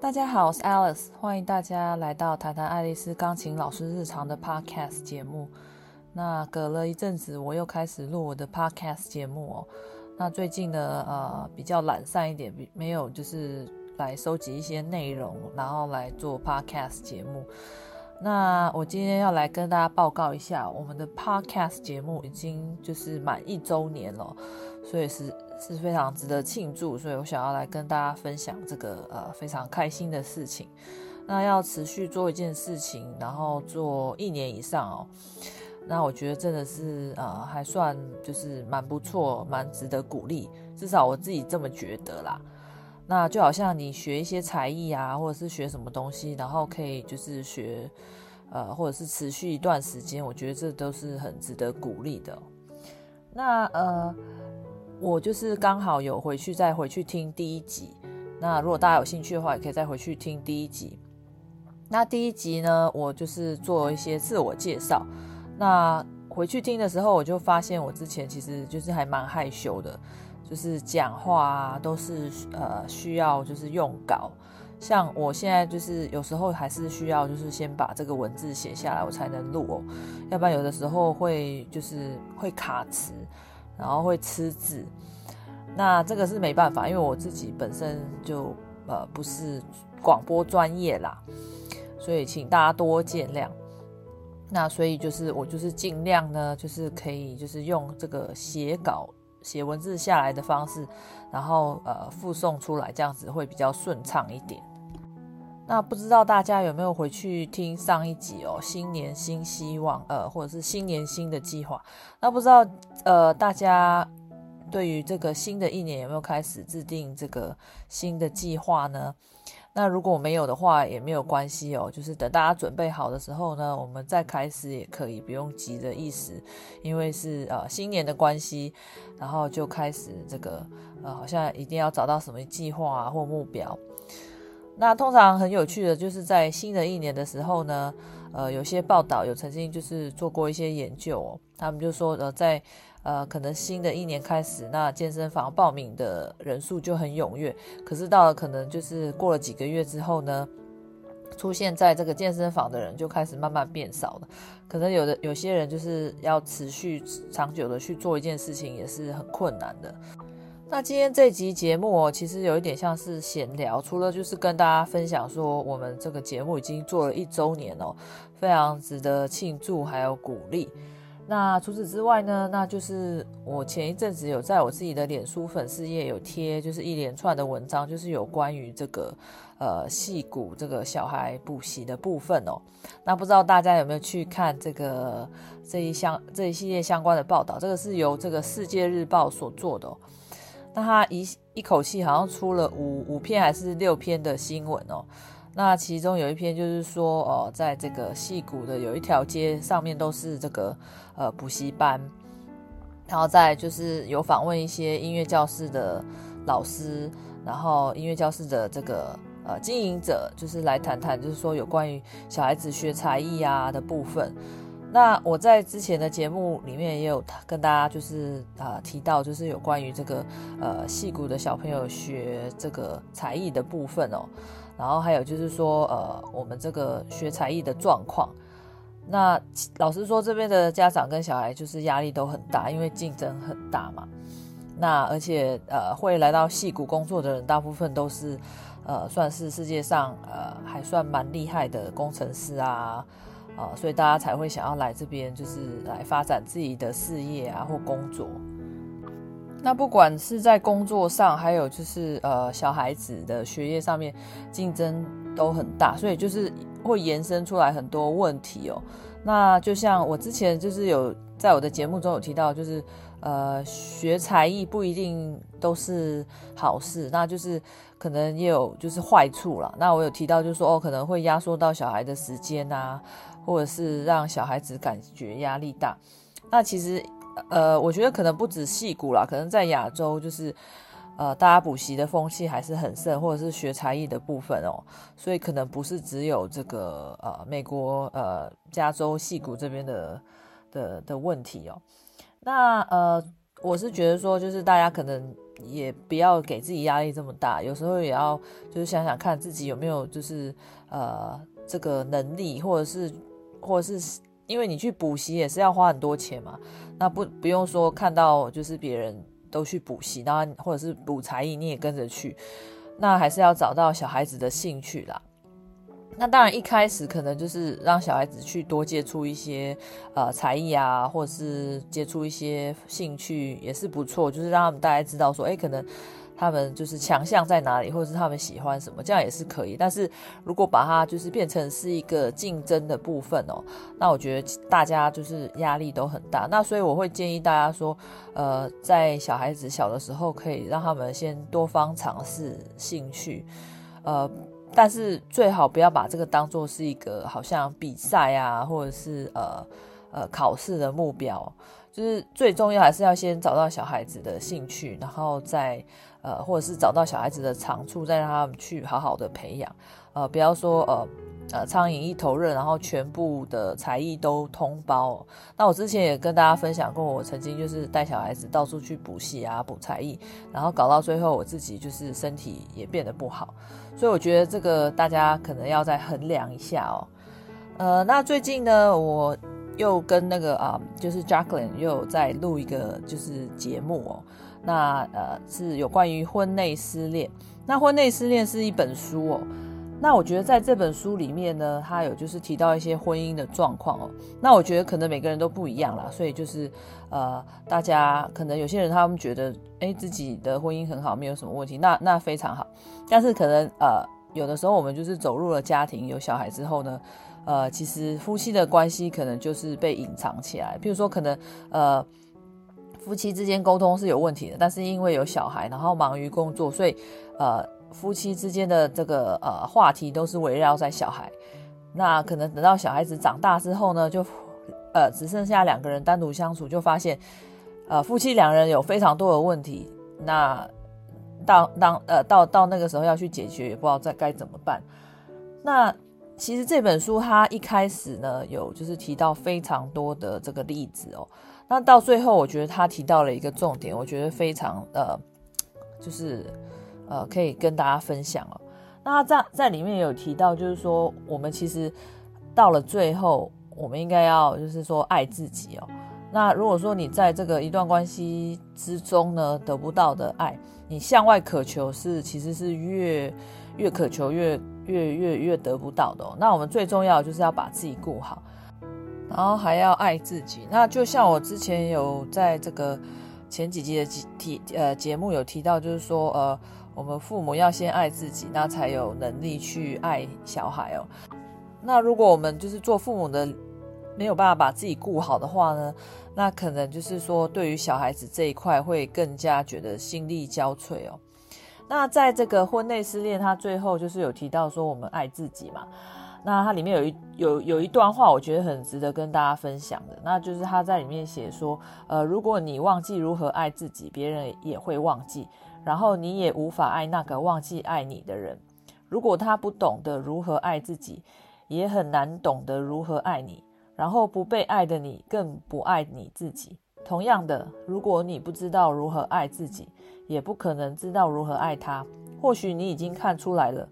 大家好，我是 Alice，欢迎大家来到谈谈爱丽丝钢琴老师日常的 Podcast 节目。那隔了一阵子，我又开始录我的 Podcast 节目哦。那最近呢，呃，比较懒散一点，没有就是来收集一些内容，然后来做 Podcast 节目。那我今天要来跟大家报告一下，我们的 Podcast 节目已经就是满一周年了，所以是是非常值得庆祝，所以我想要来跟大家分享这个呃非常开心的事情。那要持续做一件事情，然后做一年以上哦，那我觉得真的是呃还算就是蛮不错，蛮值得鼓励，至少我自己这么觉得啦。那就好像你学一些才艺啊，或者是学什么东西，然后可以就是学，呃，或者是持续一段时间，我觉得这都是很值得鼓励的。那呃，我就是刚好有回去再回去听第一集。那如果大家有兴趣的话，也可以再回去听第一集。那第一集呢，我就是做一些自我介绍。那回去听的时候，我就发现我之前其实就是还蛮害羞的。就是讲话啊，都是呃需要就是用稿，像我现在就是有时候还是需要就是先把这个文字写下来，我才能录哦，要不然有的时候会就是会卡词，然后会吃字，那这个是没办法，因为我自己本身就呃不是广播专业啦，所以请大家多见谅。那所以就是我就是尽量呢，就是可以就是用这个写稿。写文字下来的方式，然后呃附送出来，这样子会比较顺畅一点。那不知道大家有没有回去听上一集哦？新年新希望，呃，或者是新年新的计划。那不知道呃大家对于这个新的一年有没有开始制定这个新的计划呢？那如果没有的话，也没有关系哦，就是等大家准备好的时候呢，我们再开始也可以，不用急着一时，因为是呃新年的关系，然后就开始这个呃好像一定要找到什么计划啊或目标。那通常很有趣的就是在新的一年的时候呢，呃有些报道有曾经就是做过一些研究哦，他们就说呃在。呃，可能新的一年开始，那健身房报名的人数就很踊跃。可是到了可能就是过了几个月之后呢，出现在这个健身房的人就开始慢慢变少了。可能有的有些人就是要持续长久的去做一件事情，也是很困难的。那今天这集节目哦，其实有一点像是闲聊，除了就是跟大家分享说我们这个节目已经做了一周年哦，非常值得庆祝，还有鼓励。那除此之外呢，那就是我前一阵子有在我自己的脸书粉丝页有贴，就是一连串的文章，就是有关于这个呃戏骨这个小孩补习的部分哦。那不知道大家有没有去看这个这一项这一系列相关的报道？这个是由这个世界日报所做的哦。那他一一口气好像出了五五篇还是六篇的新闻哦。那其中有一篇就是说，哦，在这个戏谷的有一条街上面都是这个呃补习班，然后再就是有访问一些音乐教室的老师，然后音乐教室的这个呃经营者，就是来谈谈，就是说有关于小孩子学才艺啊的部分。那我在之前的节目里面也有跟大家就是啊、提到，就是有关于这个呃戏谷的小朋友学这个才艺的部分哦。然后还有就是说，呃，我们这个学才艺的状况，那老实说，这边的家长跟小孩就是压力都很大，因为竞争很大嘛。那而且呃，会来到戏谷工作的人，大部分都是呃，算是世界上呃还算蛮厉害的工程师啊，啊、所以大家才会想要来这边，就是来发展自己的事业啊或工作。那不管是在工作上，还有就是呃小孩子的学业上面，竞争都很大，所以就是会延伸出来很多问题哦。那就像我之前就是有在我的节目中有提到，就是呃学才艺不一定都是好事，那就是可能也有就是坏处啦。那我有提到就是说哦，可能会压缩到小孩的时间啊，或者是让小孩子感觉压力大。那其实。呃，我觉得可能不止戏骨啦，可能在亚洲就是，呃，大家补习的风气还是很盛，或者是学才艺的部分哦，所以可能不是只有这个呃美国呃加州戏骨这边的的的问题哦。那呃我是觉得说，就是大家可能也不要给自己压力这么大，有时候也要就是想想看自己有没有就是呃这个能力，或者是或者是因为你去补习也是要花很多钱嘛，那不不用说看到就是别人都去补习，然后或者是补才艺你也跟着去，那还是要找到小孩子的兴趣啦。那当然，一开始可能就是让小孩子去多接触一些呃才艺啊，或者是接触一些兴趣也是不错，就是让他们大概知道说，哎，可能他们就是强项在哪里，或者是他们喜欢什么，这样也是可以。但是如果把它就是变成是一个竞争的部分哦，那我觉得大家就是压力都很大。那所以我会建议大家说，呃，在小孩子小的时候，可以让他们先多方尝试兴趣，呃。但是最好不要把这个当做是一个好像比赛啊，或者是呃呃考试的目标。就是最重要还是要先找到小孩子的兴趣，然后再呃或者是找到小孩子的长处，再让他们去好好的培养。呃，不要说呃呃苍蝇一头热，然后全部的才艺都通包。那我之前也跟大家分享过，我曾经就是带小孩子到处去补习啊，补才艺，然后搞到最后我自己就是身体也变得不好。所以我觉得这个大家可能要再衡量一下哦。呃，那最近呢，我又跟那个啊，就是 Jacqueline 又在录一个就是节目哦。那呃是有关于婚内失恋。那婚内失恋是一本书哦。那我觉得在这本书里面呢，它有就是提到一些婚姻的状况哦。那我觉得可能每个人都不一样啦，所以就是呃，大家可能有些人他们觉得，诶，自己的婚姻很好，没有什么问题，那那非常好。但是可能呃，有的时候我们就是走入了家庭，有小孩之后呢，呃，其实夫妻的关系可能就是被隐藏起来。譬如说，可能呃，夫妻之间沟通是有问题的，但是因为有小孩，然后忙于工作，所以呃。夫妻之间的这个呃话题都是围绕在小孩，那可能等到小孩子长大之后呢，就呃只剩下两个人单独相处，就发现呃夫妻两人有非常多的问题，那到当呃到到那个时候要去解决，也不知道该该怎么办。那其实这本书它一开始呢有就是提到非常多的这个例子哦，那到最后我觉得他提到了一个重点，我觉得非常呃就是。呃，可以跟大家分享哦。那在在里面有提到，就是说我们其实到了最后，我们应该要就是说爱自己哦。那如果说你在这个一段关系之中呢，得不到的爱，你向外渴求是其实是越越渴求越越越越得不到的。那我们最重要就是要把自己顾好，然后还要爱自己。那就像我之前有在这个前几集的提呃节目有提到，就是说呃。我们父母要先爱自己，那才有能力去爱小孩哦。那如果我们就是做父母的，没有办法把自己顾好的话呢，那可能就是说对于小孩子这一块会更加觉得心力交瘁哦。那在这个婚内失恋，他最后就是有提到说我们爱自己嘛。那它里面有一有有一段话，我觉得很值得跟大家分享的，那就是他在里面写说，呃，如果你忘记如何爱自己，别人也会忘记。然后你也无法爱那个忘记爱你的人。如果他不懂得如何爱自己，也很难懂得如何爱你。然后不被爱的你更不爱你自己。同样的，如果你不知道如何爱自己，也不可能知道如何爱他。或许你已经看出来了，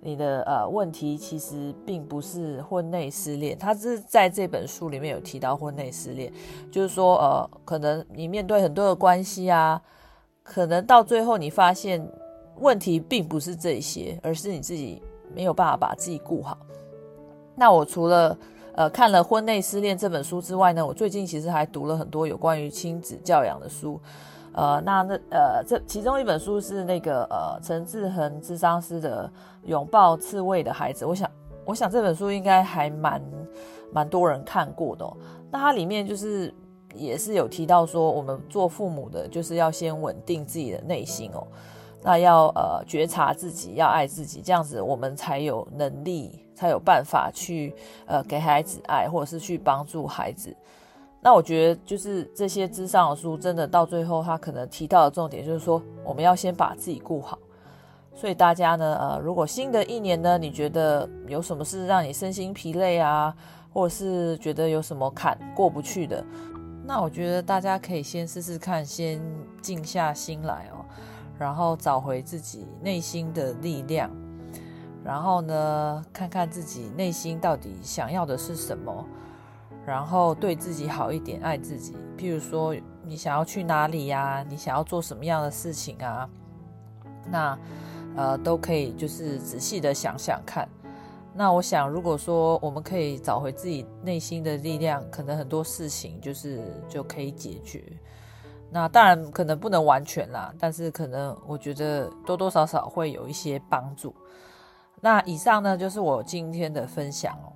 你的呃问题其实并不是婚内失恋。他是在这本书里面有提到婚内失恋，就是说呃，可能你面对很多的关系啊。可能到最后，你发现问题并不是这些，而是你自己没有办法把自己顾好。那我除了呃看了《婚内失恋》这本书之外呢，我最近其实还读了很多有关于亲子教养的书。呃，那那呃这其中一本书是那个呃陈志恒智商师的《拥抱刺猬的孩子》，我想我想这本书应该还蛮蛮多人看过的哦。那它里面就是。也是有提到说，我们做父母的，就是要先稳定自己的内心哦，那要呃觉察自己，要爱自己，这样子我们才有能力，才有办法去呃给孩子爱，或者是去帮助孩子。那我觉得就是这些咨商的书，真的到最后他可能提到的重点就是说，我们要先把自己顾好。所以大家呢，呃，如果新的一年呢，你觉得有什么事让你身心疲累啊，或者是觉得有什么坎过不去的？那我觉得大家可以先试试看，先静下心来哦，然后找回自己内心的力量，然后呢，看看自己内心到底想要的是什么，然后对自己好一点，爱自己。譬如说，你想要去哪里呀？你想要做什么样的事情啊？那呃，都可以就是仔细的想想看。那我想，如果说我们可以找回自己内心的力量，可能很多事情就是就可以解决。那当然可能不能完全啦，但是可能我觉得多多少少会有一些帮助。那以上呢，就是我今天的分享哦。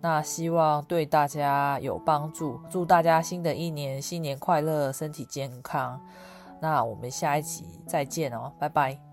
那希望对大家有帮助，祝大家新的一年新年快乐，身体健康。那我们下一集再见哦，拜拜。